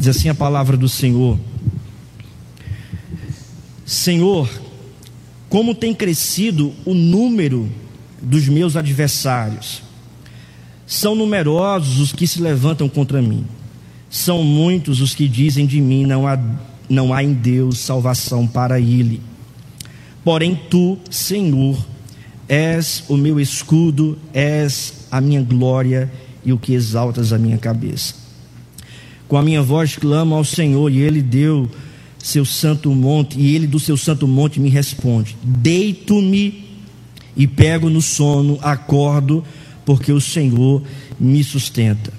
Diz assim a palavra do Senhor: Senhor, como tem crescido o número dos meus adversários. São numerosos os que se levantam contra mim. São muitos os que dizem de mim: não há, não há em Deus salvação para ele. Porém, tu, Senhor, és o meu escudo, és a minha glória e o que exaltas a minha cabeça. Com a minha voz clamo ao Senhor, e ele deu seu santo monte, e ele do seu santo monte me responde: Deito-me e pego no sono, acordo, porque o Senhor me sustenta.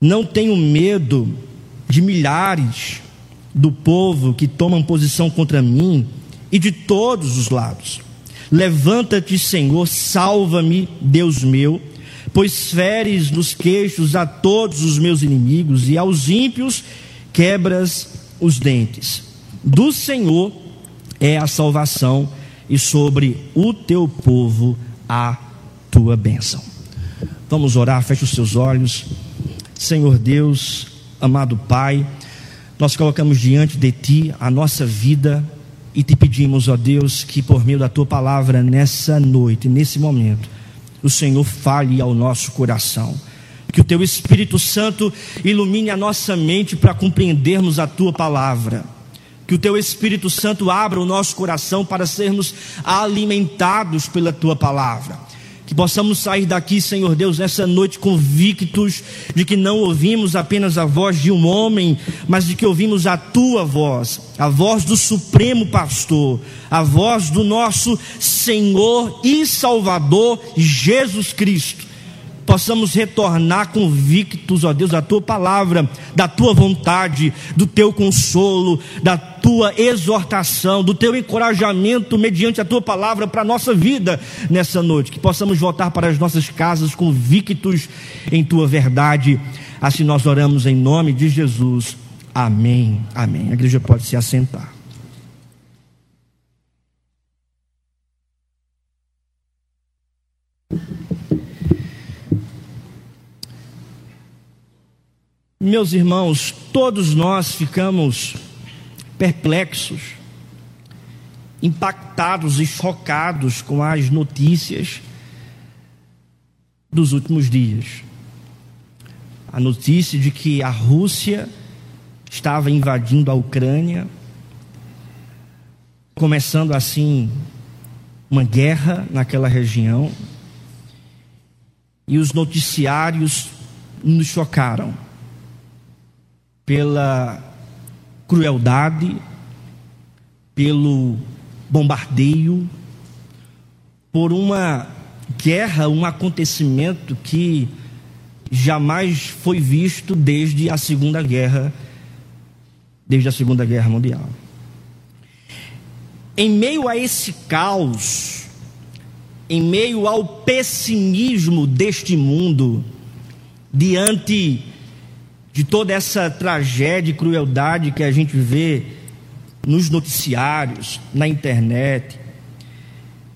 Não tenho medo de milhares do povo que tomam posição contra mim e de todos os lados. Levanta-te, Senhor, salva-me, Deus meu, pois feres nos queixos a todos os meus inimigos e aos ímpios quebras os dentes. Do Senhor é a salvação e sobre o teu povo a tua bênção. Vamos orar, feche os seus olhos. Senhor Deus, amado Pai, nós colocamos diante de Ti a nossa vida e te pedimos, ó Deus, que por meio da Tua palavra nessa noite, nesse momento, o Senhor fale ao nosso coração. Que o Teu Espírito Santo ilumine a nossa mente para compreendermos a Tua palavra que o teu Espírito Santo abra o nosso coração para sermos alimentados pela tua palavra. Que possamos sair daqui, Senhor Deus, nessa noite convictos de que não ouvimos apenas a voz de um homem, mas de que ouvimos a tua voz, a voz do Supremo Pastor, a voz do nosso Senhor e Salvador Jesus Cristo possamos retornar convictos, ó Deus, da tua palavra, da tua vontade, do teu consolo, da tua exortação, do teu encorajamento mediante a tua palavra para a nossa vida nessa noite. Que possamos voltar para as nossas casas convictos em tua verdade. Assim nós oramos em nome de Jesus. Amém. Amém. A igreja pode se assentar. Meus irmãos, todos nós ficamos perplexos, impactados e chocados com as notícias dos últimos dias. A notícia de que a Rússia estava invadindo a Ucrânia, começando assim uma guerra naquela região, e os noticiários nos chocaram pela crueldade, pelo bombardeio, por uma guerra, um acontecimento que jamais foi visto desde a Segunda Guerra, desde a Segunda Guerra Mundial. Em meio a esse caos, em meio ao pessimismo deste mundo, diante de toda essa tragédia e crueldade que a gente vê nos noticiários, na internet,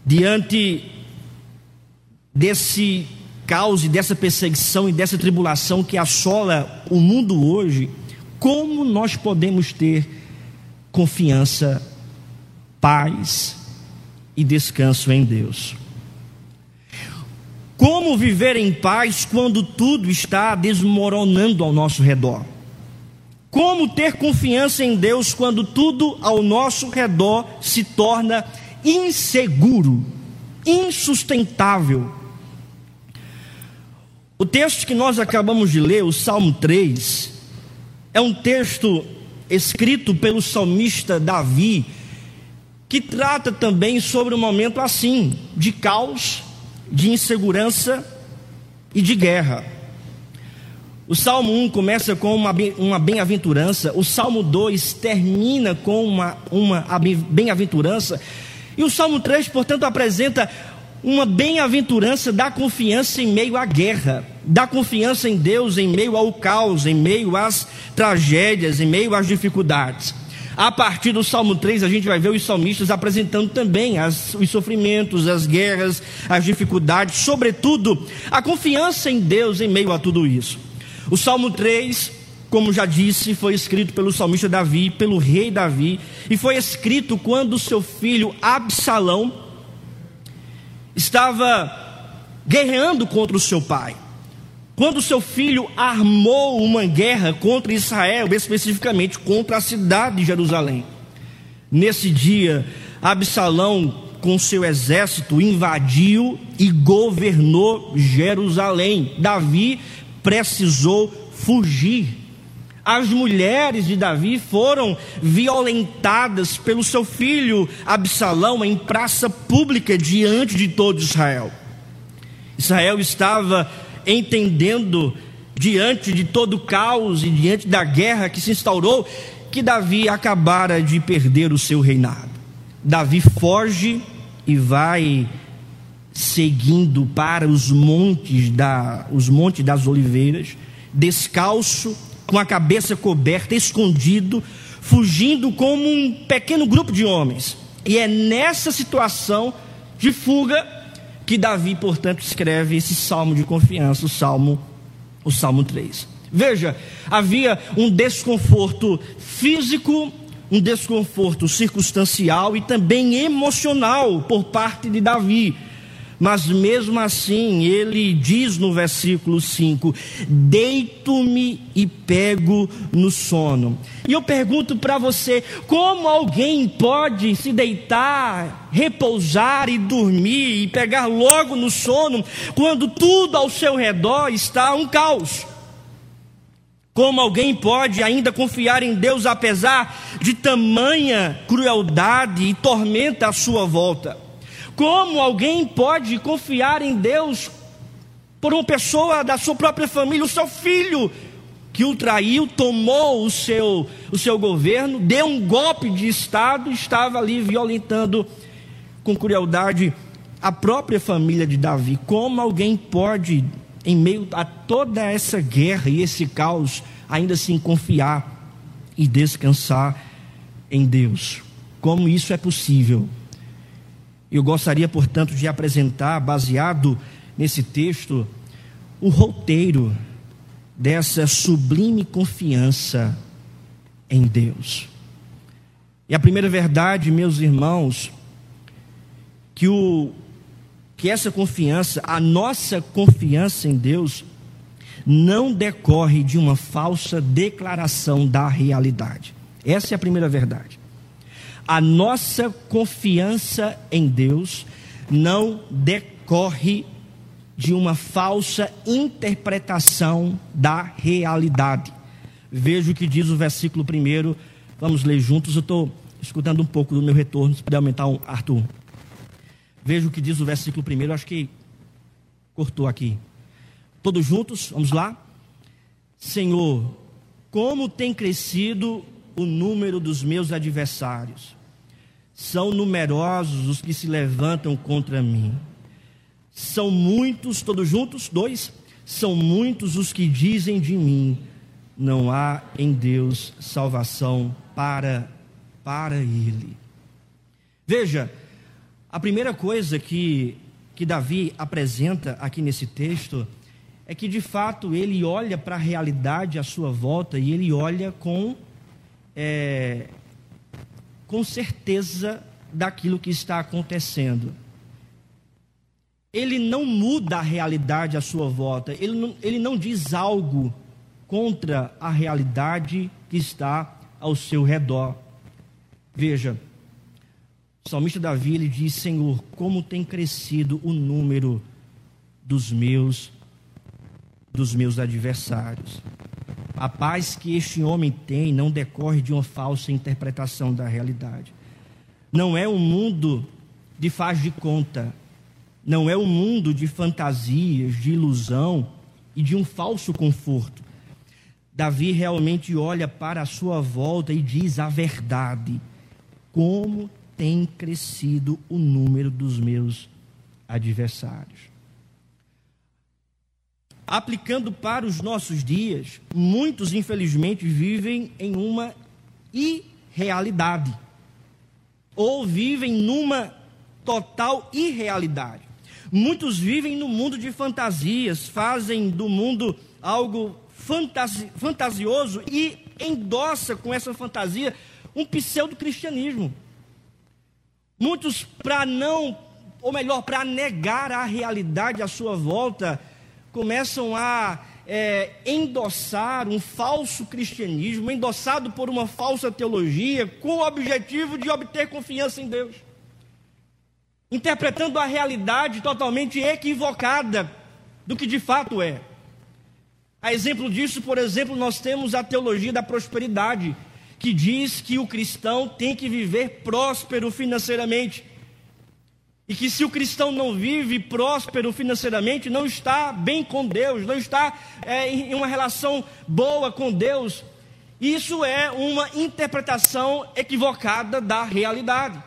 diante desse caos e dessa perseguição e dessa tribulação que assola o mundo hoje, como nós podemos ter confiança, paz e descanso em Deus? Como viver em paz quando tudo está desmoronando ao nosso redor? Como ter confiança em Deus quando tudo ao nosso redor se torna inseguro, insustentável? O texto que nós acabamos de ler, o Salmo 3, é um texto escrito pelo salmista Davi, que trata também sobre um momento assim, de caos, de insegurança e de guerra. O Salmo 1 começa com uma, bem-aventurança, o Salmo 2 termina com uma, uma bem-aventurança, e o Salmo 3, portanto, apresenta uma bem-aventurança da confiança em meio à guerra, da confiança em Deus em meio ao caos, em meio às tragédias, em meio às dificuldades. A partir do Salmo 3, a gente vai ver os salmistas apresentando também as, os sofrimentos, as guerras, as dificuldades, sobretudo a confiança em Deus em meio a tudo isso. O Salmo 3 como já disse, foi escrito pelo salmista Davi, pelo rei Davi, e foi escrito quando seu filho Absalão estava guerreando contra o seu pai. Quando seu filho armou uma guerra contra Israel, especificamente contra a cidade de Jerusalém. Nesse dia, Absalão, com seu exército, invadiu e governou Jerusalém. Davi precisou fugir. As mulheres de Davi foram violentadas pelo seu filho Absalão em praça pública diante de todo Israel. Israel estava entendendo, diante de todo o caos e diante da guerra que se instaurou, que Davi acabara de perder o seu reinado. Davi foge e vai seguindo para os montes da os montes das oliveiras, descalço, com a cabeça coberta, escondido, fugindo como um pequeno grupo de homens. E é nessa situação de fuga que Davi, portanto, escreve esse salmo de confiança, o salmo, o salmo 3. Veja, havia um desconforto físico, um desconforto circunstancial e também emocional por parte de Davi. Mas mesmo assim, ele diz no versículo 5: Deito-me e pego no sono. E eu pergunto para você: como alguém pode se deitar, repousar e dormir e pegar logo no sono, quando tudo ao seu redor está um caos? Como alguém pode ainda confiar em Deus apesar de tamanha crueldade e tormenta à sua volta? Como alguém pode confiar em Deus por uma pessoa da sua própria família, o seu filho, que o traiu, tomou o seu, o seu governo, deu um golpe de Estado, estava ali violentando com crueldade a própria família de Davi. Como alguém pode, em meio a toda essa guerra e esse caos, ainda assim confiar e descansar em Deus? Como isso é possível? Eu gostaria, portanto, de apresentar, baseado nesse texto, o roteiro dessa sublime confiança em Deus. E a primeira verdade, meus irmãos, que o que essa confiança, a nossa confiança em Deus, não decorre de uma falsa declaração da realidade. Essa é a primeira verdade a nossa confiança em Deus não decorre de uma falsa interpretação da realidade. Veja o que diz o versículo primeiro. Vamos ler juntos. Eu estou escutando um pouco do meu retorno. Se puder aumentar um, Arthur. Veja o que diz o versículo primeiro. Acho que cortou aqui. Todos juntos, vamos lá. Senhor, como tem crescido o número dos meus adversários são numerosos os que se levantam contra mim. São muitos, todos juntos, dois, são muitos os que dizem de mim: não há em Deus salvação para para ele. Veja, a primeira coisa que que Davi apresenta aqui nesse texto é que de fato ele olha para a realidade à sua volta e ele olha com é, com certeza daquilo que está acontecendo. Ele não muda a realidade à sua volta, ele não, ele não diz algo contra a realidade que está ao seu redor. Veja, o salmista Davi ele diz: Senhor, como tem crescido o número dos meus dos meus adversários. A paz que este homem tem não decorre de uma falsa interpretação da realidade. Não é um mundo de faz de conta. Não é um mundo de fantasias, de ilusão e de um falso conforto. Davi realmente olha para a sua volta e diz a verdade. Como tem crescido o número dos meus adversários aplicando para os nossos dias, muitos infelizmente vivem em uma irrealidade, ou vivem numa total irrealidade. Muitos vivem no mundo de fantasias, fazem do mundo algo fantasi, fantasioso e endossa com essa fantasia um pseudo-cristianismo. Muitos, para não, ou melhor, para negar a realidade à sua volta, começam a é, endossar um falso cristianismo, endossado por uma falsa teologia, com o objetivo de obter confiança em Deus. Interpretando a realidade totalmente equivocada do que de fato é. A exemplo disso, por exemplo, nós temos a teologia da prosperidade, que diz que o cristão tem que viver próspero financeiramente. E que se o cristão não vive próspero financeiramente, não está bem com Deus, não está é, em uma relação boa com Deus. Isso é uma interpretação equivocada da realidade.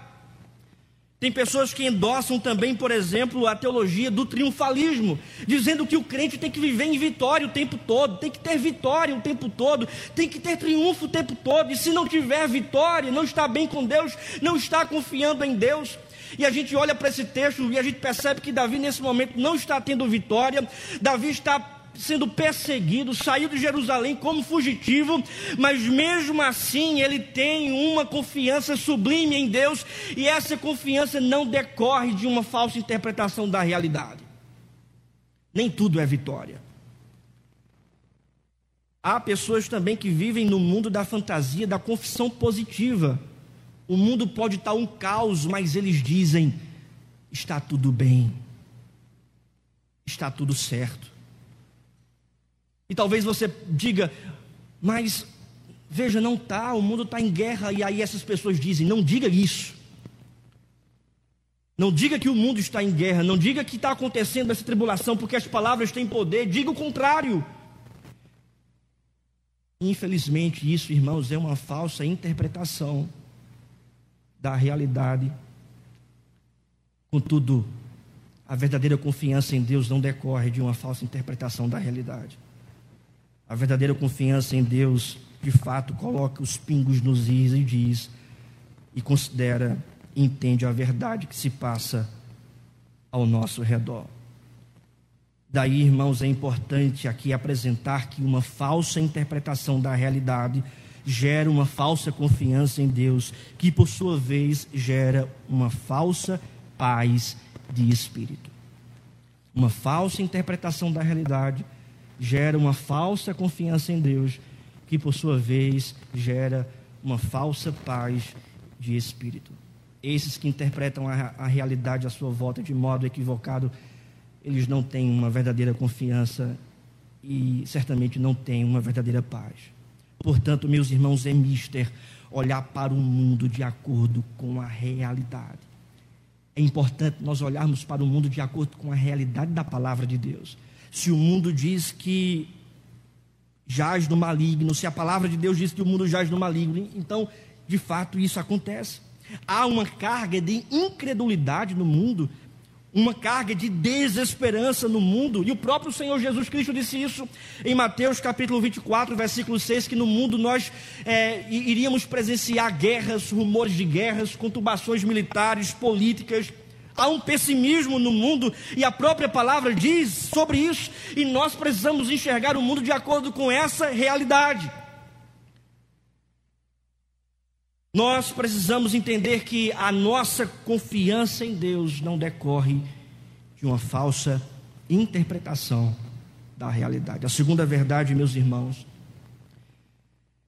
Tem pessoas que endossam também, por exemplo, a teologia do triunfalismo, dizendo que o crente tem que viver em vitória o tempo todo, tem que ter vitória o tempo todo, tem que ter triunfo o tempo todo, e se não tiver vitória, não está bem com Deus, não está confiando em Deus. E a gente olha para esse texto e a gente percebe que Davi, nesse momento, não está tendo vitória, Davi está sendo perseguido, saiu de Jerusalém como fugitivo, mas mesmo assim ele tem uma confiança sublime em Deus, e essa confiança não decorre de uma falsa interpretação da realidade. Nem tudo é vitória. Há pessoas também que vivem no mundo da fantasia, da confissão positiva. O mundo pode estar um caos, mas eles dizem: está tudo bem, está tudo certo. E talvez você diga, mas veja, não está, o mundo está em guerra, e aí essas pessoas dizem: não diga isso. Não diga que o mundo está em guerra, não diga que está acontecendo essa tribulação, porque as palavras têm poder, diga o contrário. Infelizmente, isso, irmãos, é uma falsa interpretação da realidade. Contudo, a verdadeira confiança em Deus não decorre de uma falsa interpretação da realidade. A verdadeira confiança em Deus, de fato, coloca os pingos nos is e diz, e considera e entende a verdade que se passa ao nosso redor. Daí, irmãos, é importante aqui apresentar que uma falsa interpretação da realidade gera uma falsa confiança em Deus, que por sua vez gera uma falsa paz de espírito. Uma falsa interpretação da realidade gera uma falsa confiança em Deus, que por sua vez gera uma falsa paz de espírito. Esses que interpretam a, a realidade à sua volta de modo equivocado, eles não têm uma verdadeira confiança e certamente não têm uma verdadeira paz. Portanto, meus irmãos, é mister olhar para o mundo de acordo com a realidade. É importante nós olharmos para o mundo de acordo com a realidade da palavra de Deus se o mundo diz que jaz no maligno, se a palavra de Deus diz que o mundo jaz no maligno, então, de fato, isso acontece. Há uma carga de incredulidade no mundo, uma carga de desesperança no mundo, e o próprio Senhor Jesus Cristo disse isso em Mateus capítulo 24, versículo 6, que no mundo nós é, iríamos presenciar guerras, rumores de guerras, conturbações militares, políticas, Há um pessimismo no mundo e a própria palavra diz sobre isso, e nós precisamos enxergar o mundo de acordo com essa realidade. Nós precisamos entender que a nossa confiança em Deus não decorre de uma falsa interpretação da realidade. A segunda verdade, meus irmãos,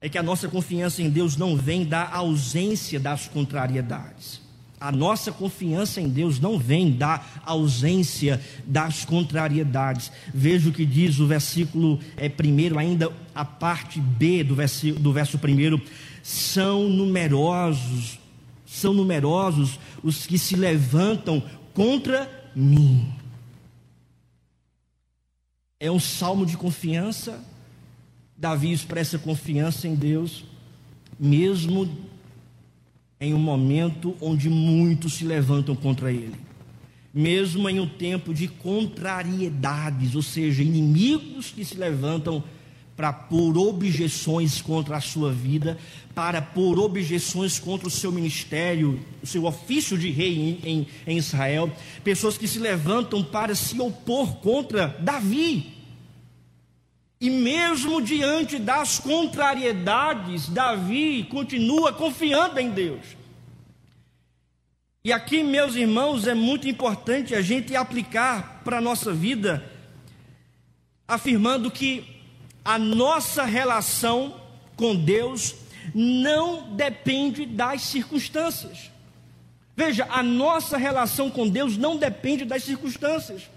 é que a nossa confiança em Deus não vem da ausência das contrariedades. A nossa confiança em Deus não vem da ausência das contrariedades. Veja o que diz o versículo é, primeiro, ainda a parte B do, verso, do verso primeiro. São numerosos, são numerosos os que se levantam contra mim. É um salmo de confiança. Davi expressa confiança em Deus, mesmo em um momento onde muitos se levantam contra ele. Mesmo em um tempo de contrariedades, ou seja, inimigos que se levantam para pôr objeções contra a sua vida, para pôr objeções contra o seu ministério, o seu ofício de rei em, em, em Israel, pessoas que se levantam para se opor contra Davi. E mesmo diante das contrariedades, Davi continua confiando em Deus. E aqui, meus irmãos, é muito importante a gente aplicar para a nossa vida, afirmando que a nossa relação com Deus não depende das circunstâncias. Veja, a nossa relação com Deus não depende das circunstâncias.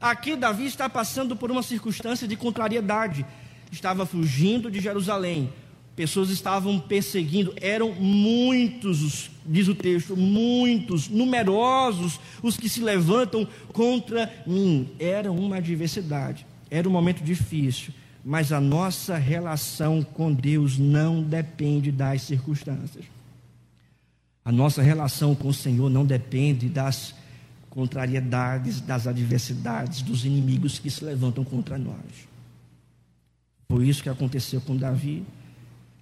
Aqui Davi está passando por uma circunstância de contrariedade. Estava fugindo de Jerusalém. Pessoas estavam perseguindo, eram muitos, diz o texto, muitos, numerosos os que se levantam contra mim. Era uma adversidade, era um momento difícil, mas a nossa relação com Deus não depende das circunstâncias. A nossa relação com o Senhor não depende das contrariedades, das adversidades, dos inimigos que se levantam contra nós. Foi isso que aconteceu com Davi.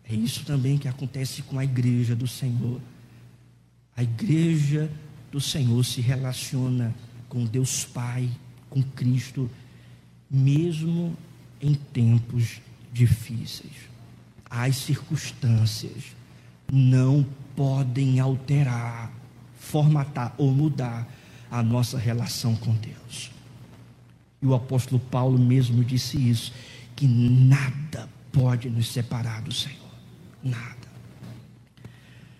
É isso também que acontece com a igreja do Senhor. A igreja do Senhor se relaciona com Deus Pai, com Cristo, mesmo em tempos difíceis. As circunstâncias não podem alterar, formatar ou mudar a nossa relação com Deus. E o apóstolo Paulo mesmo disse isso, que nada pode nos separar do Senhor. Nada.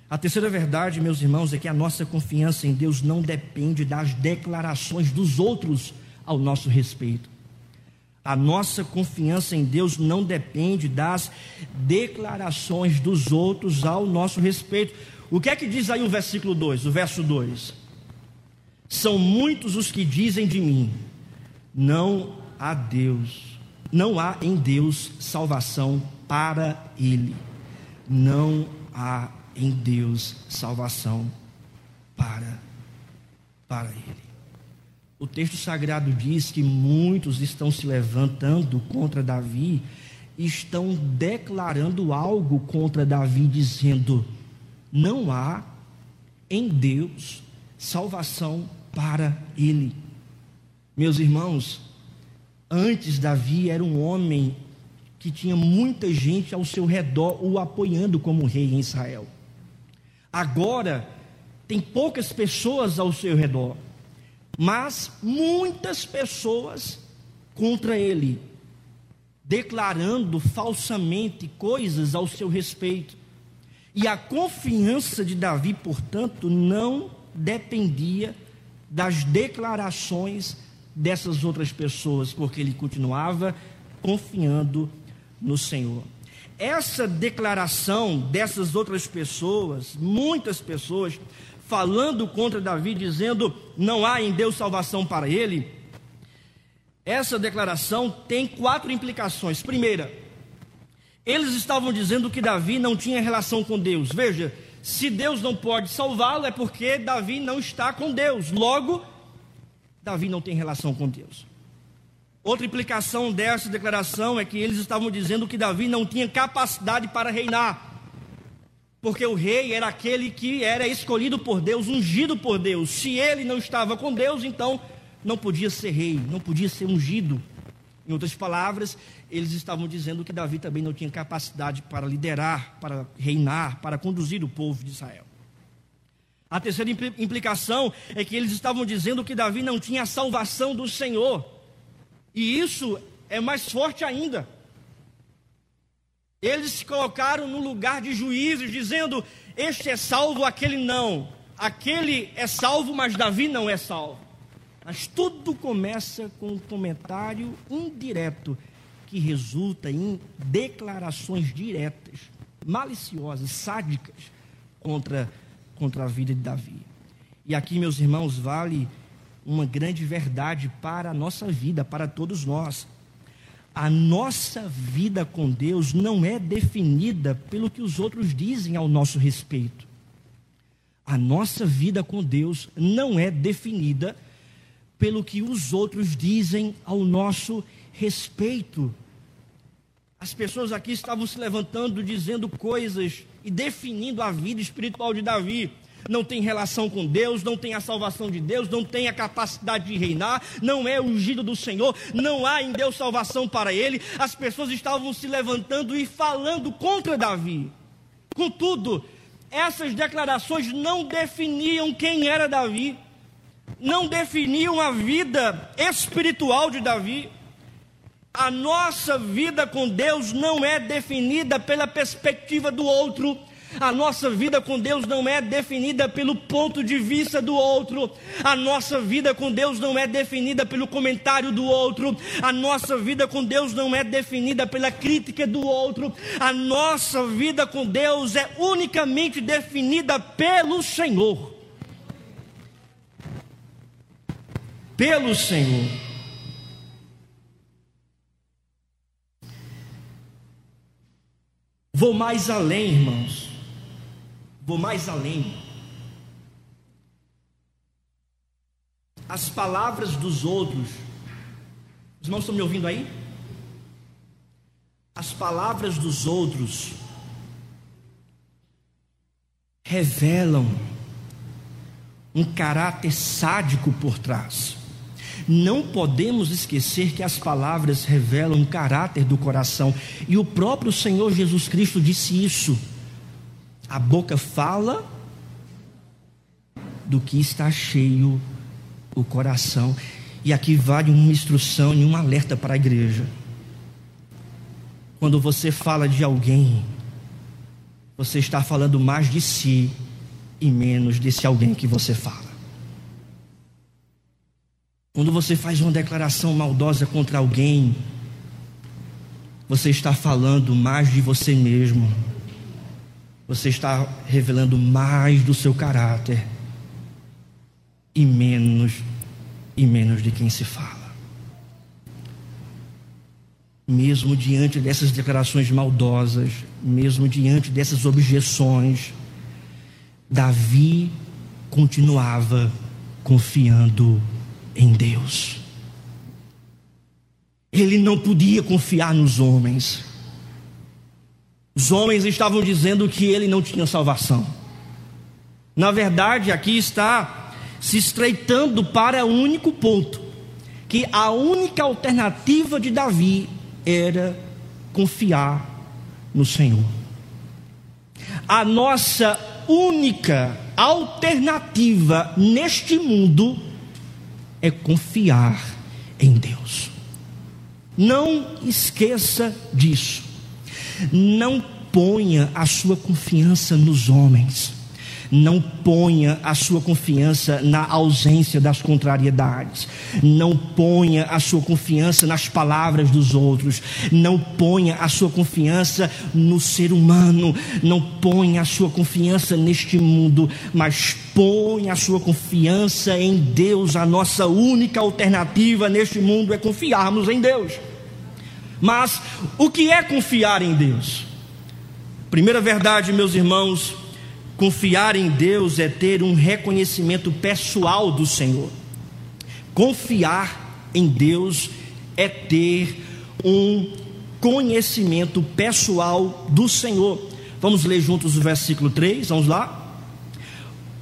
A terceira verdade, meus irmãos, é que a nossa confiança em Deus não depende das declarações dos outros ao nosso respeito. A nossa confiança em Deus não depende das declarações dos outros ao nosso respeito. O que é que diz aí o versículo 2, o verso 2? São muitos os que dizem de mim: não há Deus, não há em Deus salvação para ele. Não há em Deus salvação para para ele. O texto sagrado diz que muitos estão se levantando contra Davi, estão declarando algo contra Davi, dizendo: não há em Deus salvação para ele. Meus irmãos, antes Davi era um homem que tinha muita gente ao seu redor o apoiando como rei em Israel. Agora tem poucas pessoas ao seu redor, mas muitas pessoas contra ele, declarando falsamente coisas ao seu respeito. E a confiança de Davi, portanto, não dependia das declarações dessas outras pessoas, porque ele continuava confiando no Senhor. Essa declaração dessas outras pessoas, muitas pessoas, falando contra Davi, dizendo não há em Deus salvação para ele, essa declaração tem quatro implicações. Primeira, eles estavam dizendo que Davi não tinha relação com Deus. Veja, se Deus não pode salvá-lo, é porque Davi não está com Deus. Logo, Davi não tem relação com Deus. Outra implicação dessa declaração é que eles estavam dizendo que Davi não tinha capacidade para reinar. Porque o rei era aquele que era escolhido por Deus, ungido por Deus. Se ele não estava com Deus, então não podia ser rei, não podia ser ungido. Em outras palavras, eles estavam dizendo que Davi também não tinha capacidade para liderar, para reinar, para conduzir o povo de Israel. A terceira implicação é que eles estavam dizendo que Davi não tinha a salvação do Senhor. E isso é mais forte ainda. Eles se colocaram no lugar de juízes, dizendo: Este é salvo, aquele não. Aquele é salvo, mas Davi não é salvo. Mas tudo começa com um comentário indireto que resulta em declarações diretas, maliciosas, sádicas contra, contra a vida de Davi. E aqui, meus irmãos, vale uma grande verdade para a nossa vida, para todos nós. A nossa vida com Deus não é definida pelo que os outros dizem ao nosso respeito. A nossa vida com Deus não é definida pelo que os outros dizem ao nosso respeito. As pessoas aqui estavam se levantando, dizendo coisas e definindo a vida espiritual de Davi. Não tem relação com Deus, não tem a salvação de Deus, não tem a capacidade de reinar, não é ungido do Senhor, não há em Deus salvação para ele. As pessoas estavam se levantando e falando contra Davi. Contudo, essas declarações não definiam quem era Davi, não definiam a vida espiritual de Davi. A nossa vida com Deus não é definida pela perspectiva do outro, a nossa vida com Deus não é definida pelo ponto de vista do outro. A nossa vida com Deus não é definida pelo comentário do outro. A nossa vida com Deus não é definida pela crítica do outro. A nossa vida com Deus é unicamente definida pelo Senhor. Pelo Senhor. Vou mais além, irmãos. Vou mais além. As palavras dos outros. Os irmãos estão me ouvindo aí? As palavras dos outros revelam um caráter sádico por trás. Não podemos esquecer que as palavras revelam o caráter do coração, e o próprio Senhor Jesus Cristo disse isso. A boca fala do que está cheio o coração. E aqui vale uma instrução e um alerta para a igreja. Quando você fala de alguém, você está falando mais de si e menos desse alguém que você fala. Quando você faz uma declaração maldosa contra alguém, você está falando mais de você mesmo você está revelando mais do seu caráter e menos e menos de quem se fala. Mesmo diante dessas declarações maldosas, mesmo diante dessas objeções, Davi continuava confiando em Deus. Ele não podia confiar nos homens. Os homens estavam dizendo que ele não tinha salvação. Na verdade, aqui está se estreitando para o único ponto: que a única alternativa de Davi era confiar no Senhor. A nossa única alternativa neste mundo é confiar em Deus. Não esqueça disso. Não ponha a sua confiança nos homens. Não ponha a sua confiança na ausência das contrariedades. Não ponha a sua confiança nas palavras dos outros. Não ponha a sua confiança no ser humano. Não ponha a sua confiança neste mundo. Mas ponha a sua confiança em Deus. A nossa única alternativa neste mundo é confiarmos em Deus. Mas o que é confiar em Deus? Primeira verdade, meus irmãos, confiar em Deus é ter um reconhecimento pessoal do Senhor. Confiar em Deus é ter um conhecimento pessoal do Senhor. Vamos ler juntos o versículo 3, vamos lá?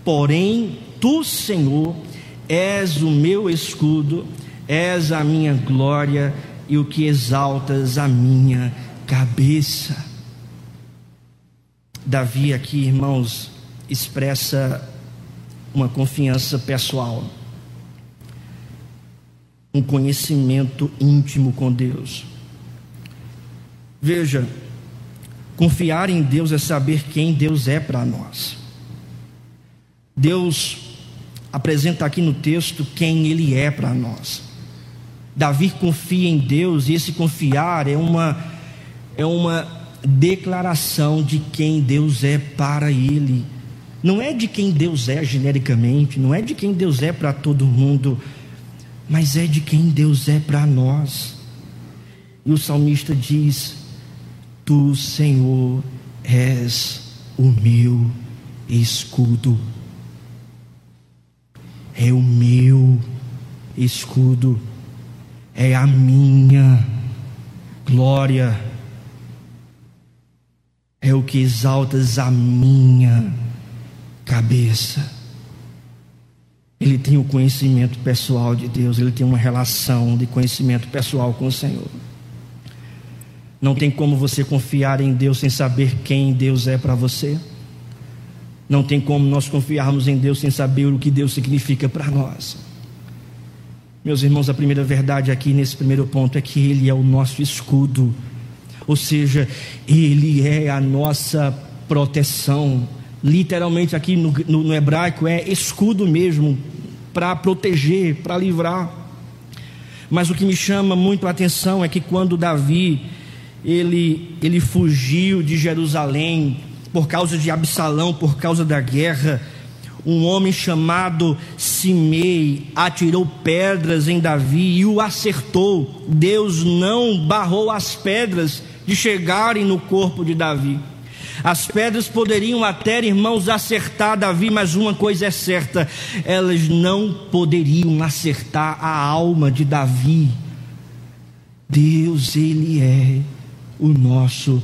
Porém, tu, Senhor, és o meu escudo, és a minha glória e o que exaltas a minha cabeça. Davi aqui, irmãos, expressa uma confiança pessoal, um conhecimento íntimo com Deus. Veja, confiar em Deus é saber quem Deus é para nós. Deus apresenta aqui no texto quem Ele é para nós. Davi confia em Deus e esse confiar é uma é uma declaração de quem Deus é para ele. Não é de quem Deus é genericamente, não é de quem Deus é para todo mundo, mas é de quem Deus é para nós. E o salmista diz: Tu, Senhor, és o meu escudo. É o meu escudo é a minha glória, é o que exaltas a minha cabeça. Ele tem o conhecimento pessoal de Deus, ele tem uma relação de conhecimento pessoal com o Senhor. Não tem como você confiar em Deus sem saber quem Deus é para você. Não tem como nós confiarmos em Deus sem saber o que Deus significa para nós. Meus irmãos, a primeira verdade aqui nesse primeiro ponto é que Ele é o nosso escudo, ou seja, Ele é a nossa proteção. Literalmente aqui no, no, no hebraico é escudo mesmo, para proteger, para livrar. Mas o que me chama muito a atenção é que quando Davi ele, ele fugiu de Jerusalém por causa de Absalão, por causa da guerra, um homem chamado Simei atirou pedras em Davi e o acertou. Deus não barrou as pedras de chegarem no corpo de Davi. As pedras poderiam até, irmãos, acertar Davi, mas uma coisa é certa: elas não poderiam acertar a alma de Davi. Deus, Ele é o nosso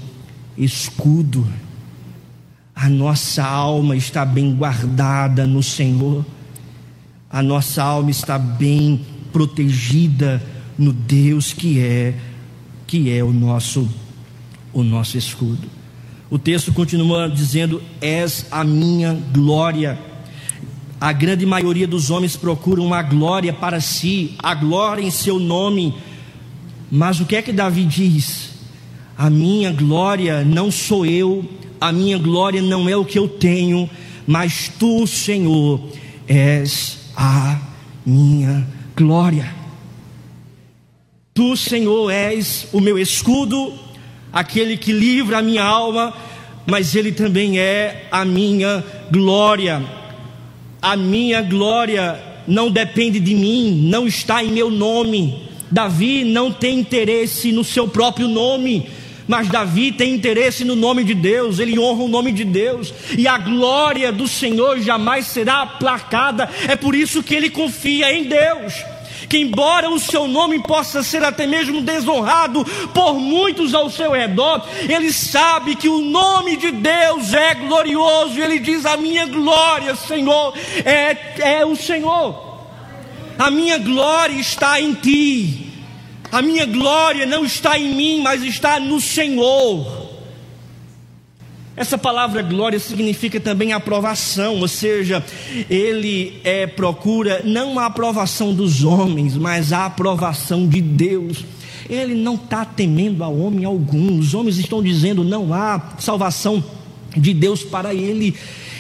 escudo. A nossa alma está bem guardada no Senhor, a nossa alma está bem protegida no Deus que é que é o nosso o nosso escudo. O texto continua dizendo: És a minha glória. A grande maioria dos homens procuram uma glória para si, a glória em seu nome. Mas o que é que Davi diz? A minha glória não sou eu, a minha glória não é o que eu tenho, mas tu, Senhor, és a minha glória. Tu, Senhor, és o meu escudo, aquele que livra a minha alma, mas Ele também é a minha glória. A minha glória não depende de mim, não está em meu nome. Davi não tem interesse no seu próprio nome, mas Davi tem interesse no nome de Deus, ele honra o nome de Deus, e a glória do Senhor jamais será aplacada, é por isso que ele confia em Deus que, embora o seu nome possa ser até mesmo desonrado por muitos ao seu redor, ele sabe que o nome de Deus é glorioso, e ele diz: A minha glória, Senhor, é, é o Senhor, a minha glória está em ti. A minha glória não está em mim, mas está no Senhor. Essa palavra glória significa também aprovação, ou seja, ele é, procura não a aprovação dos homens, mas a aprovação de Deus. Ele não está temendo a homem algum. Os homens estão dizendo não há salvação de Deus para ele.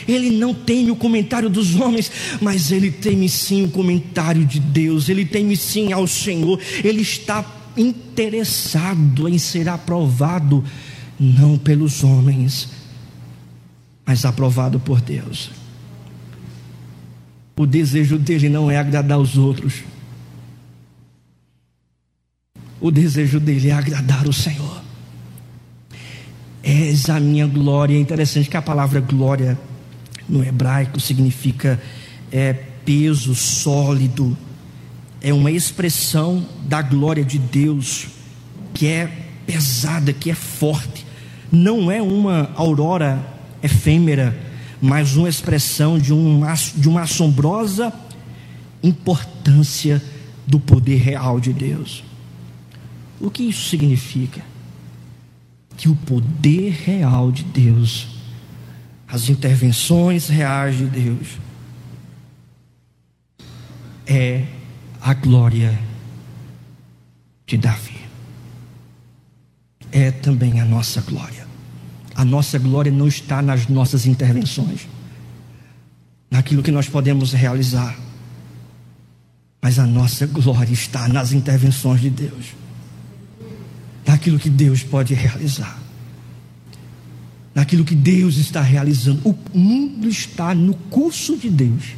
Ele não teme o comentário dos homens, mas ele teme sim o comentário de Deus. Ele teme sim ao Senhor. Ele está interessado em ser aprovado não pelos homens, mas aprovado por Deus. O desejo dele não é agradar os outros. O desejo dele é agradar o Senhor. És a minha glória. É interessante que a palavra glória no hebraico significa é, peso sólido. É uma expressão da glória de Deus que é pesada, que é forte. Não é uma aurora efêmera, mas uma expressão de uma, de uma assombrosa importância do poder real de Deus. O que isso significa? Que o poder real de Deus, as intervenções reais de Deus, é a glória de Davi. É também a nossa glória. A nossa glória não está nas nossas intervenções, naquilo que nós podemos realizar, mas a nossa glória está nas intervenções de Deus, naquilo que Deus pode realizar, naquilo que Deus está realizando. O mundo está no curso de Deus,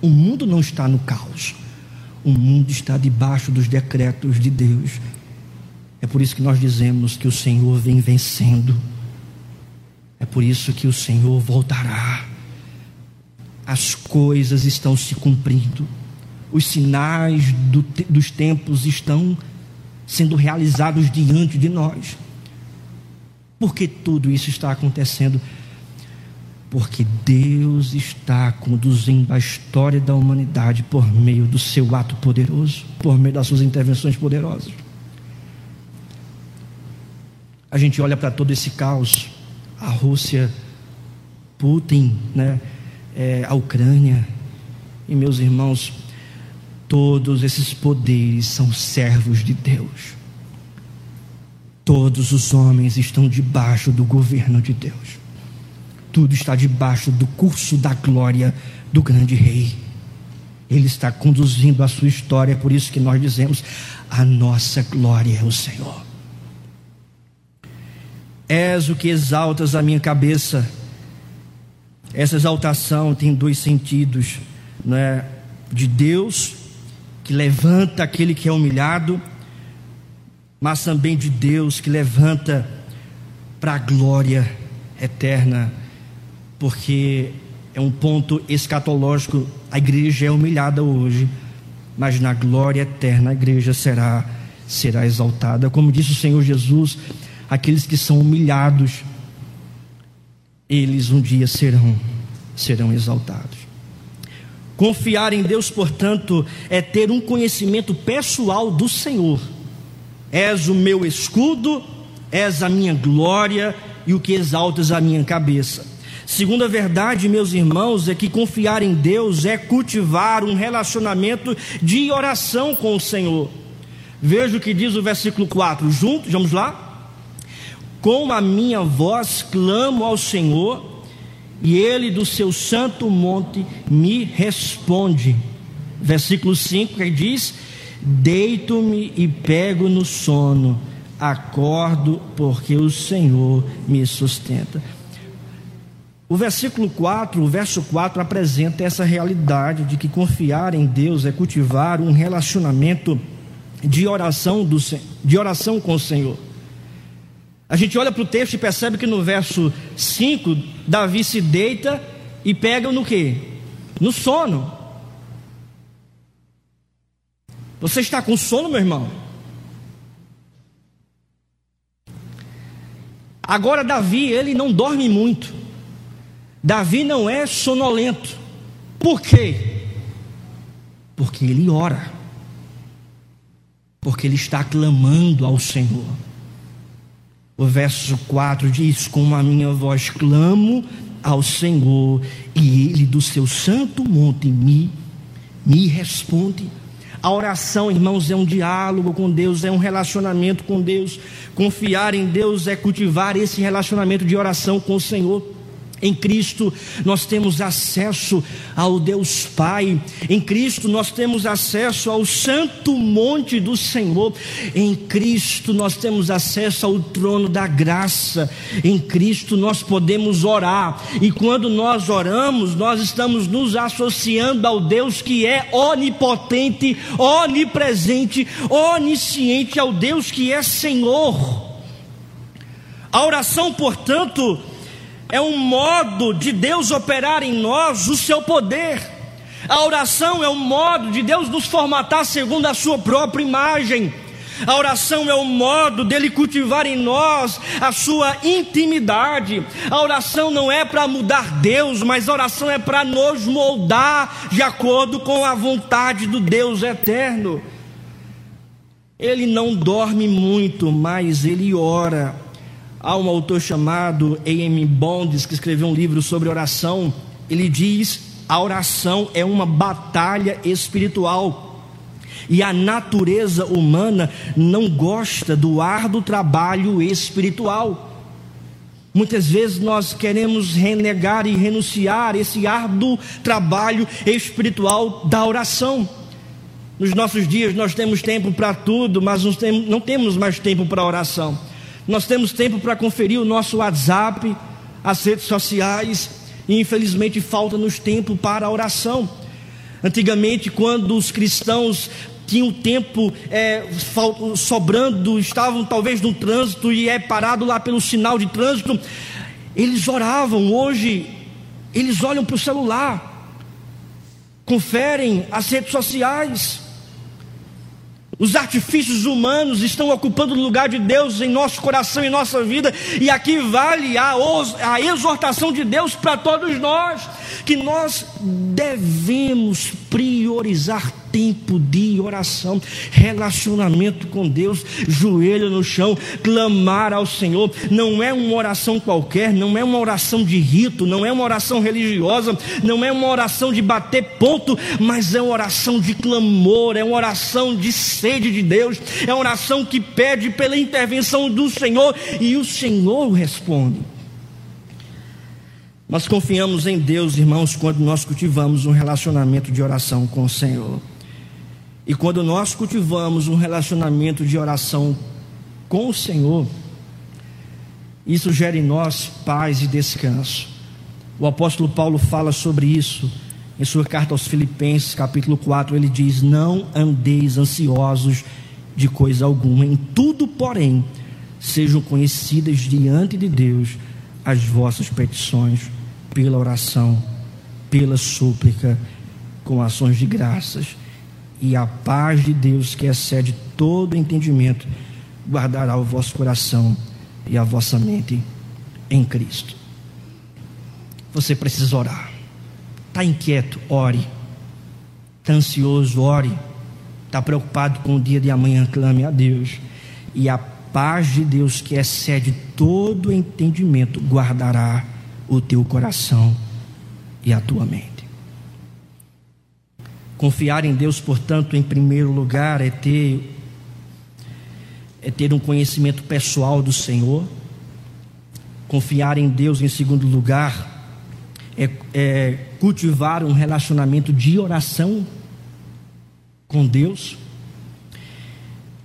o mundo não está no caos, o mundo está debaixo dos decretos de Deus é por isso que nós dizemos que o Senhor vem vencendo. É por isso que o Senhor voltará. As coisas estão se cumprindo. Os sinais do, dos tempos estão sendo realizados diante de nós. Por que tudo isso está acontecendo? porque Deus está conduzindo a história da humanidade por meio do seu ato poderoso, por meio das suas intervenções poderosas. A gente olha para todo esse caos, a Rússia, Putin, né, é, a Ucrânia, e meus irmãos, todos esses poderes são servos de Deus. Todos os homens estão debaixo do governo de Deus. Tudo está debaixo do curso da glória do grande rei. Ele está conduzindo a sua história, por isso que nós dizemos: a nossa glória é o Senhor. És o que exaltas a minha cabeça. Essa exaltação tem dois sentidos, não é? De Deus que levanta aquele que é humilhado, mas também de Deus que levanta para a glória eterna, porque é um ponto escatológico. A igreja é humilhada hoje, mas na glória eterna a igreja será será exaltada. Como disse o Senhor Jesus, aqueles que são humilhados, eles um dia serão serão exaltados. Confiar em Deus, portanto, é ter um conhecimento pessoal do Senhor. És o meu escudo, és a minha glória e o que exaltas a minha cabeça. Segunda verdade, meus irmãos, é que confiar em Deus é cultivar um relacionamento de oração com o Senhor. Veja o que diz o versículo 4. Juntos, vamos lá? Com a minha voz clamo ao Senhor, e ele do seu santo monte me responde. Versículo 5 que diz: Deito-me e pego no sono, acordo porque o Senhor me sustenta. O versículo 4, o verso 4 apresenta essa realidade de que confiar em Deus é cultivar um relacionamento de oração, do, de oração com o Senhor. A gente olha para o texto e percebe que no verso 5, Davi se deita e pega no que? No sono. Você está com sono, meu irmão? Agora, Davi, ele não dorme muito. Davi não é sonolento. Por quê? Porque ele ora. Porque ele está clamando ao Senhor. O verso 4 diz: Com a minha voz clamo ao Senhor, e Ele do seu santo monte me, me responde. A oração, irmãos, é um diálogo com Deus, é um relacionamento com Deus. Confiar em Deus é cultivar esse relacionamento de oração com o Senhor. Em Cristo nós temos acesso ao Deus Pai. Em Cristo nós temos acesso ao santo monte do Senhor. Em Cristo nós temos acesso ao trono da graça. Em Cristo nós podemos orar. E quando nós oramos, nós estamos nos associando ao Deus que é onipotente, onipresente, onisciente, ao Deus que é Senhor. A oração, portanto, é um modo de Deus operar em nós o seu poder. A oração é um modo de Deus nos formatar segundo a sua própria imagem. A oração é um modo dele cultivar em nós a sua intimidade. A oração não é para mudar Deus, mas a oração é para nos moldar de acordo com a vontade do Deus eterno. Ele não dorme muito, mas ele ora Há um autor chamado A.M. Bonds que escreveu um livro sobre oração. Ele diz: a oração é uma batalha espiritual. E a natureza humana não gosta do árduo trabalho espiritual. Muitas vezes nós queremos renegar e renunciar esse árduo trabalho espiritual da oração. Nos nossos dias nós temos tempo para tudo, mas não temos mais tempo para oração. Nós temos tempo para conferir o nosso WhatsApp, as redes sociais, e infelizmente falta-nos tempo para a oração. Antigamente, quando os cristãos tinham tempo é, sobrando, estavam talvez no trânsito e é parado lá pelo sinal de trânsito, eles oravam. Hoje, eles olham para o celular, conferem as redes sociais. Os artifícios humanos estão ocupando o lugar de Deus em nosso coração e nossa vida, e aqui vale a, a exortação de Deus para todos nós, que nós devemos priorizar tempo de oração, relacionamento com Deus, joelho no chão, clamar ao Senhor. Não é uma oração qualquer, não é uma oração de rito, não é uma oração religiosa, não é uma oração de bater ponto, mas é uma oração de clamor, é uma oração de sede de Deus, é uma oração que pede pela intervenção do Senhor e o Senhor responde. Nós confiamos em Deus, irmãos, quando nós cultivamos um relacionamento de oração com o Senhor. E quando nós cultivamos um relacionamento de oração com o Senhor, isso gera em nós paz e descanso. O apóstolo Paulo fala sobre isso em sua carta aos Filipenses, capítulo 4, ele diz: Não andeis ansiosos de coisa alguma, em tudo, porém, sejam conhecidas diante de Deus as vossas petições pela oração, pela súplica, com ações de graças e a paz de Deus, que excede todo entendimento, guardará o vosso coração e a vossa mente em Cristo. Você precisa orar. Está inquieto? Ore. Está ansioso? Ore. Está preocupado com o dia de amanhã? Clame a Deus. E a paz de Deus, que excede todo entendimento, guardará o teu coração e a tua mente. Confiar em Deus, portanto, em primeiro lugar, é ter, é ter um conhecimento pessoal do Senhor. Confiar em Deus, em segundo lugar, é, é cultivar um relacionamento de oração com Deus.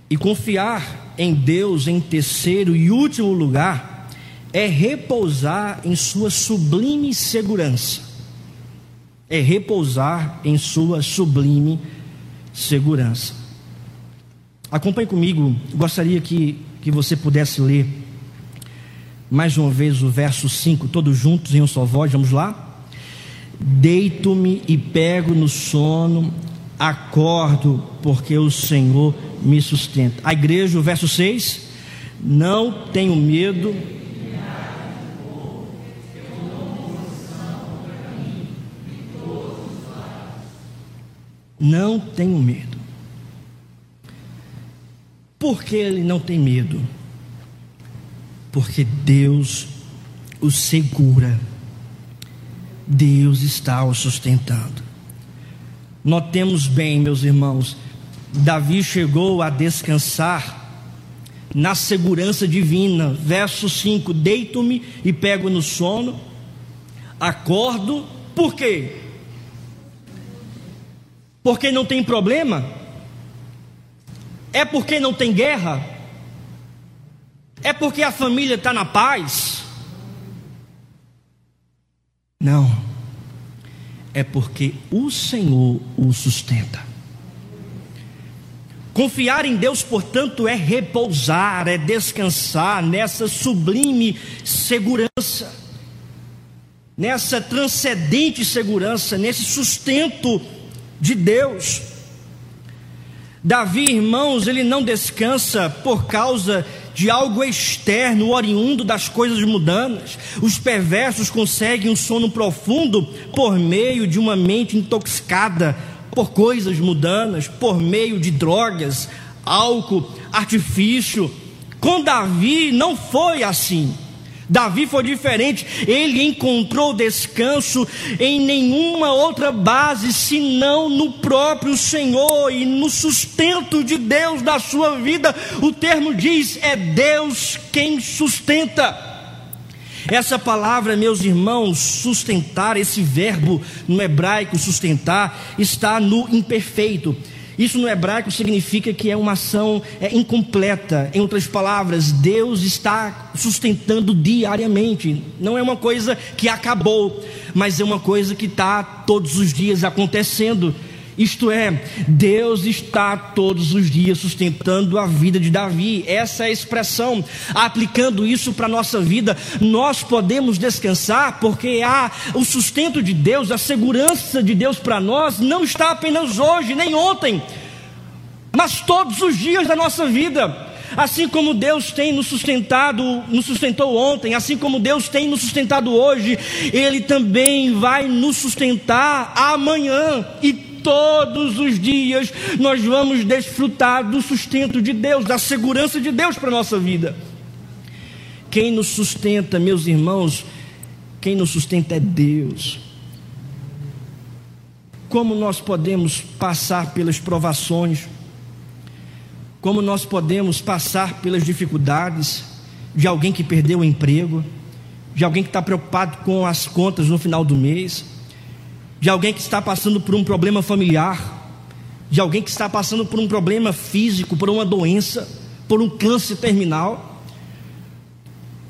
E confiar em Deus, em terceiro e último lugar, é repousar em Sua sublime segurança é repousar em sua sublime segurança. Acompanhe comigo, gostaria que, que você pudesse ler mais uma vez o verso 5, todos juntos em uma só voz, vamos lá? Deito-me e pego no sono, acordo, porque o Senhor me sustenta. A igreja, o verso 6, não tenho medo Não tenho medo. Por que ele não tem medo? Porque Deus o segura. Deus está o sustentando. Notemos bem, meus irmãos, Davi chegou a descansar na segurança divina. Verso 5: Deito-me e pego no sono, acordo, por quê? Porque não tem problema? É porque não tem guerra? É porque a família está na paz? Não. É porque o Senhor o sustenta. Confiar em Deus, portanto, é repousar, é descansar nessa sublime segurança, nessa transcendente segurança, nesse sustento de Deus. Davi, irmãos, ele não descansa por causa de algo externo, oriundo das coisas mudanas. Os perversos conseguem um sono profundo por meio de uma mente intoxicada por coisas mudanas, por meio de drogas, álcool, artifício. Com Davi não foi assim. Davi foi diferente, ele encontrou descanso em nenhuma outra base senão no próprio Senhor e no sustento de Deus da sua vida. O termo diz: é Deus quem sustenta. Essa palavra, meus irmãos, sustentar, esse verbo no hebraico sustentar, está no imperfeito. Isso no hebraico significa que é uma ação é, incompleta. Em outras palavras, Deus está sustentando diariamente. Não é uma coisa que acabou, mas é uma coisa que está todos os dias acontecendo. Isto é, Deus está todos os dias sustentando a vida de Davi. Essa é a expressão. Aplicando isso para a nossa vida, nós podemos descansar, porque há o sustento de Deus, a segurança de Deus para nós, não está apenas hoje, nem ontem mas todos os dias da nossa vida. Assim como Deus tem nos sustentado, nos sustentou ontem, assim como Deus tem nos sustentado hoje, Ele também vai nos sustentar amanhã e todos os dias nós vamos desfrutar do sustento de Deus, da segurança de Deus para a nossa vida. Quem nos sustenta, meus irmãos, quem nos sustenta é Deus. Como nós podemos passar pelas provações, como nós podemos passar pelas dificuldades de alguém que perdeu o emprego, de alguém que está preocupado com as contas no final do mês, de alguém que está passando por um problema familiar, de alguém que está passando por um problema físico, por uma doença, por um câncer terminal.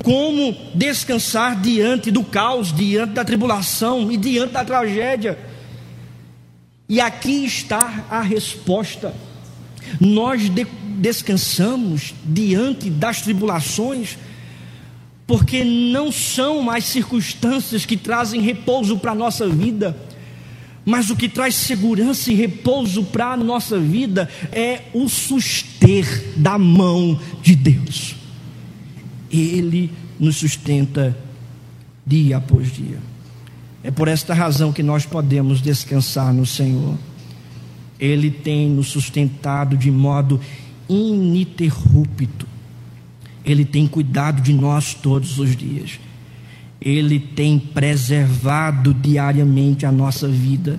Como descansar diante do caos, diante da tribulação e diante da tragédia? E aqui está a resposta. Nós de descansamos diante das tribulações, porque não são as circunstâncias que trazem repouso para a nossa vida, mas o que traz segurança e repouso para a nossa vida é o suster da mão de Deus. Ele nos sustenta dia após dia. É por esta razão que nós podemos descansar no Senhor. Ele tem nos sustentado de modo ininterrupto. Ele tem cuidado de nós todos os dias. Ele tem preservado diariamente a nossa vida.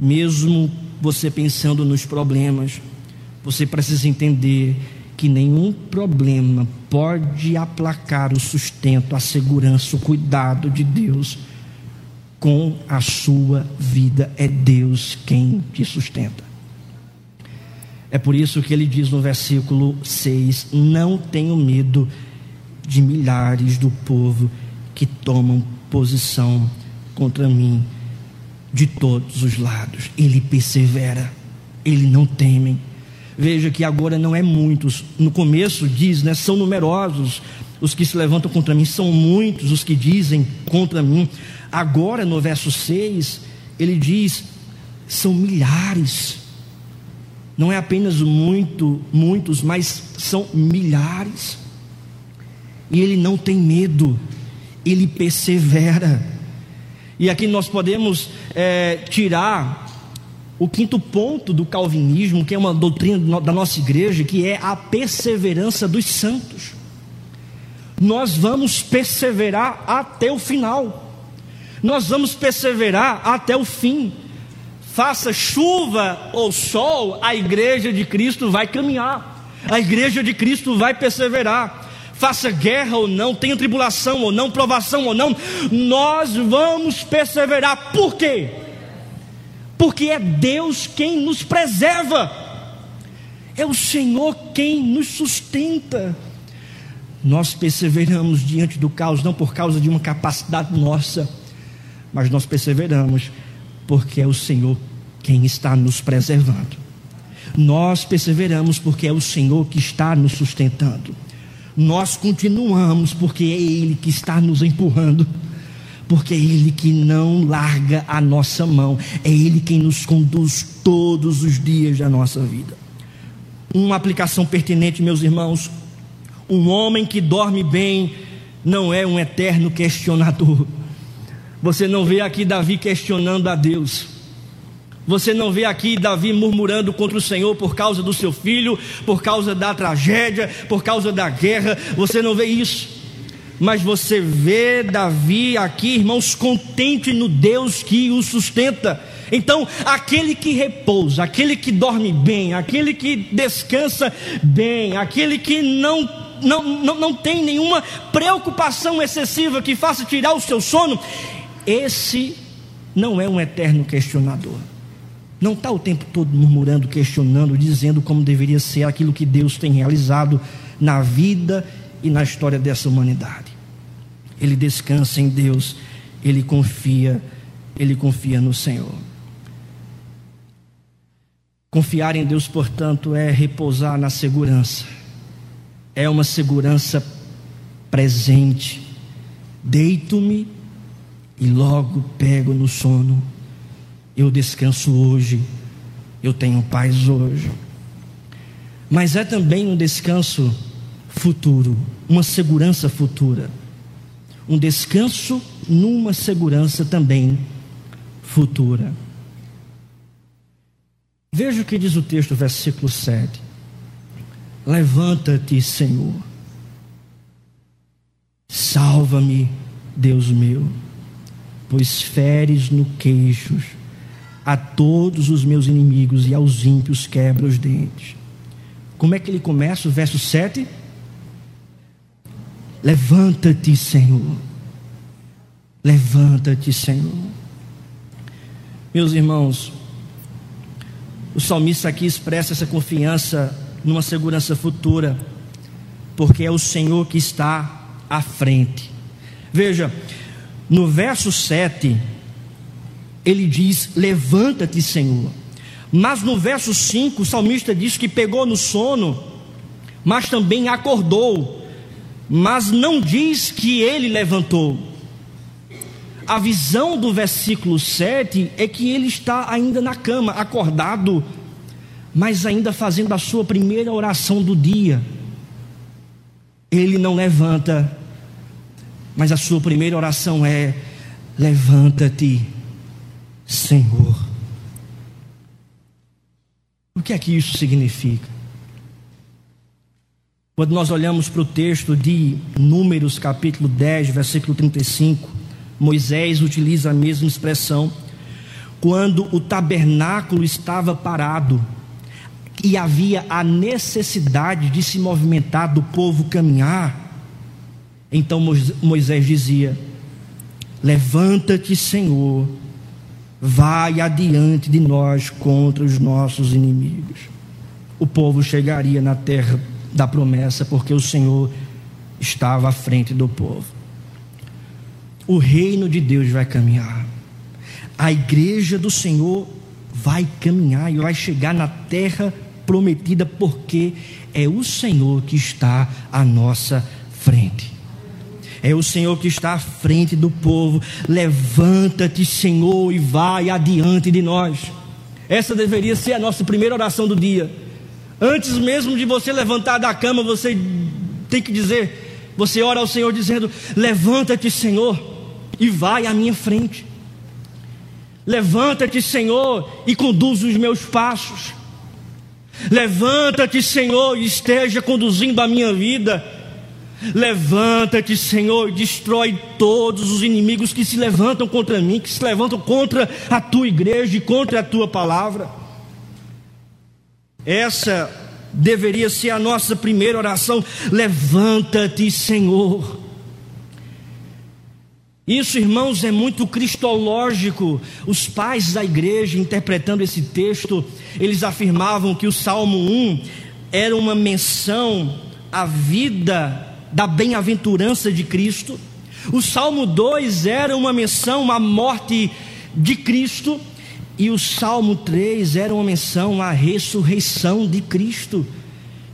Mesmo você pensando nos problemas, você precisa entender que nenhum problema pode aplacar o sustento, a segurança, o cuidado de Deus com a sua vida. É Deus quem te sustenta. É por isso que ele diz no versículo 6: Não tenho medo de milhares do povo que tomam posição contra mim de todos os lados. Ele persevera, ele não teme. Veja que agora não é muitos. No começo diz, né, são numerosos os que se levantam contra mim, são muitos os que dizem contra mim. Agora no verso 6, ele diz: são milhares não é apenas muito, muitos, mas são milhares. E ele não tem medo, ele persevera. E aqui nós podemos é, tirar o quinto ponto do calvinismo, que é uma doutrina da nossa igreja, que é a perseverança dos santos. Nós vamos perseverar até o final, nós vamos perseverar até o fim faça chuva ou sol, a igreja de Cristo vai caminhar, a igreja de Cristo vai perseverar. Faça guerra ou não, tenha tribulação ou não, provação ou não, nós vamos perseverar. Por quê? Porque é Deus quem nos preserva, é o Senhor quem nos sustenta. Nós perseveramos diante do caos, não por causa de uma capacidade nossa, mas nós perseveramos porque é o Senhor quem está nos preservando. Nós perseveramos porque é o Senhor que está nos sustentando. Nós continuamos porque é Ele que está nos empurrando. Porque é Ele que não larga a nossa mão. É Ele quem nos conduz todos os dias da nossa vida. Uma aplicação pertinente, meus irmãos. Um homem que dorme bem não é um eterno questionador você não vê aqui Davi questionando a Deus. Você não vê aqui Davi murmurando contra o Senhor por causa do seu filho, por causa da tragédia, por causa da guerra. Você não vê isso. Mas você vê Davi aqui, irmãos, contente no Deus que o sustenta. Então, aquele que repousa, aquele que dorme bem, aquele que descansa bem, aquele que não não, não, não tem nenhuma preocupação excessiva que faça tirar o seu sono, esse não é um eterno questionador. Não está o tempo todo murmurando, questionando, dizendo como deveria ser aquilo que Deus tem realizado na vida e na história dessa humanidade. Ele descansa em Deus, ele confia, ele confia no Senhor. Confiar em Deus, portanto, é repousar na segurança. É uma segurança presente. Deito-me e logo pego no sono. Eu descanso hoje, eu tenho paz hoje. mas é também um descanso futuro, uma segurança futura. Um descanso numa segurança também futura. Veja o que diz o texto, versículo 7. Levanta-te, Senhor. Salva-me, Deus meu, pois feres no queixos a todos os meus inimigos e aos ímpios quebra os dentes. Como é que ele começa o verso 7? Levanta-te, Senhor. Levanta-te, Senhor. Meus irmãos, o salmista aqui expressa essa confiança numa segurança futura, porque é o Senhor que está à frente. Veja, no verso 7, ele diz: Levanta-te, Senhor. Mas no verso 5, o salmista diz que pegou no sono, mas também acordou, mas não diz que ele levantou a visão do versículo 7 é que ele está ainda na cama, acordado, mas ainda fazendo a sua primeira oração do dia. Ele não levanta, mas a sua primeira oração é: Levanta-te, Senhor. O que é que isso significa? Quando nós olhamos para o texto de Números, capítulo 10, versículo 35, Moisés utiliza a mesma expressão. Quando o tabernáculo estava parado e havia a necessidade de se movimentar, do povo caminhar, então Moisés dizia: Levanta-te, Senhor, vai adiante de nós contra os nossos inimigos. O povo chegaria na terra da promessa, porque o Senhor estava à frente do povo o reino de Deus vai caminhar. A igreja do Senhor vai caminhar e vai chegar na terra prometida, porque é o Senhor que está à nossa frente. É o Senhor que está à frente do povo. Levanta-te, Senhor, e vai adiante de nós. Essa deveria ser a nossa primeira oração do dia. Antes mesmo de você levantar da cama, você tem que dizer, você ora ao Senhor dizendo: Levanta-te, Senhor e vai à minha frente. Levanta-te, Senhor, e conduz os meus passos. Levanta-te, Senhor, e esteja conduzindo a minha vida. Levanta-te, Senhor, e destrói todos os inimigos que se levantam contra mim, que se levantam contra a tua igreja e contra a tua palavra. Essa deveria ser a nossa primeira oração. Levanta-te, Senhor isso, irmãos, é muito cristológico. Os pais da igreja, interpretando esse texto, eles afirmavam que o Salmo 1 era uma menção à vida da bem-aventurança de Cristo. O Salmo 2 era uma menção à morte de Cristo. E o Salmo 3 era uma menção à ressurreição de Cristo.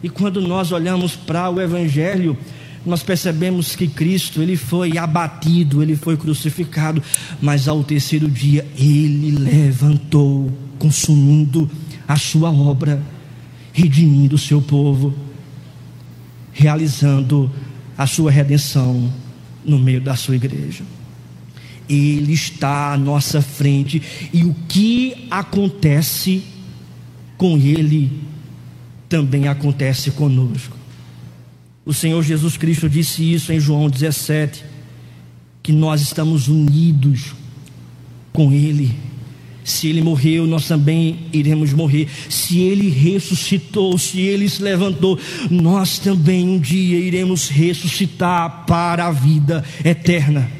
E quando nós olhamos para o Evangelho, nós percebemos que Cristo, ele foi abatido, ele foi crucificado, mas ao terceiro dia ele levantou, consumindo a sua obra, redimindo o seu povo, realizando a sua redenção no meio da sua igreja. Ele está à nossa frente e o que acontece com ele também acontece conosco. O Senhor Jesus Cristo disse isso em João 17, que nós estamos unidos com Ele. Se Ele morreu, nós também iremos morrer. Se Ele ressuscitou, se Ele se levantou, nós também um dia iremos ressuscitar para a vida eterna.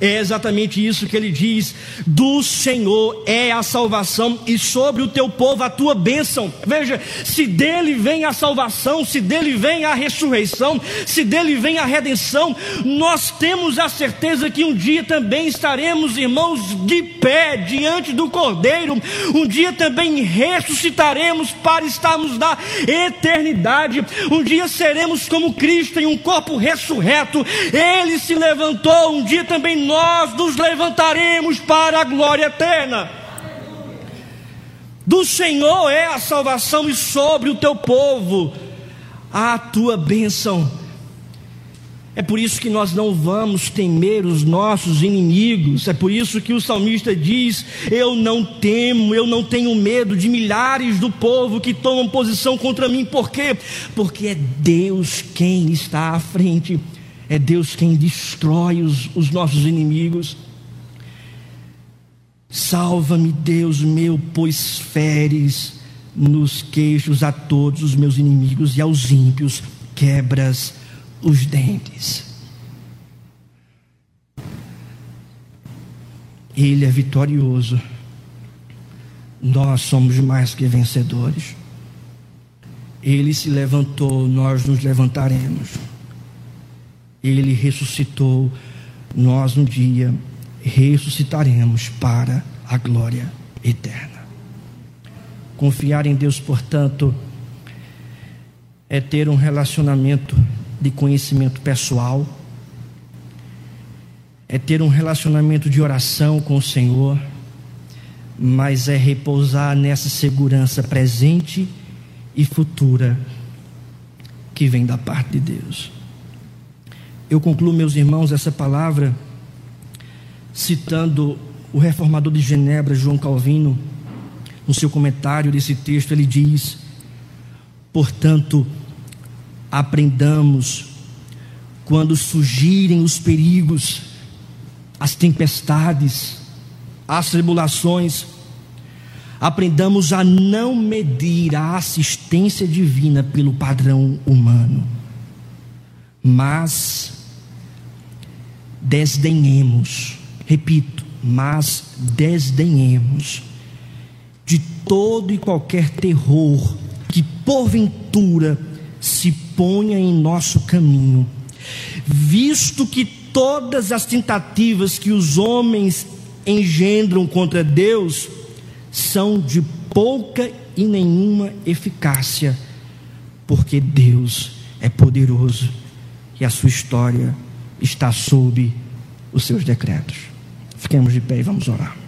É exatamente isso que ele diz: do Senhor é a salvação e sobre o teu povo a tua bênção. Veja, se dele vem a salvação, se dele vem a ressurreição, se dele vem a redenção, nós temos a certeza que um dia também estaremos, irmãos, de pé diante do Cordeiro, um dia também ressuscitaremos para estarmos na eternidade, um dia seremos como Cristo em um corpo ressurreto, ele se levantou, um dia também nós nos levantaremos para a glória eterna. Do Senhor é a salvação e sobre o teu povo a tua bênção. É por isso que nós não vamos temer os nossos inimigos. É por isso que o salmista diz: Eu não temo, eu não tenho medo de milhares do povo que tomam posição contra mim. Por quê? Porque é Deus quem está à frente, é Deus quem destrói os, os nossos inimigos. Salva-me, Deus meu, pois feres nos queixos a todos os meus inimigos e aos ímpios quebras os dentes. Ele é vitorioso. Nós somos mais que vencedores. Ele se levantou, nós nos levantaremos. Ele ressuscitou, nós um dia ressuscitaremos para a glória eterna. Confiar em Deus, portanto, é ter um relacionamento de conhecimento pessoal, é ter um relacionamento de oração com o Senhor, mas é repousar nessa segurança presente e futura que vem da parte de Deus. Eu concluo, meus irmãos, essa palavra citando o reformador de Genebra, João Calvino, no seu comentário desse texto, ele diz: portanto, aprendamos quando surgirem os perigos, as tempestades, as tribulações, aprendamos a não medir a assistência divina pelo padrão humano, mas desdenhemos. Repito, mas desdenhemos de todo e qualquer terror que porventura se ponha em nosso caminho, visto que todas as tentativas que os homens engendram contra Deus são de pouca e nenhuma eficácia, porque Deus é poderoso e a sua história está sob os seus decretos. Fiquemos de pé e vamos orar.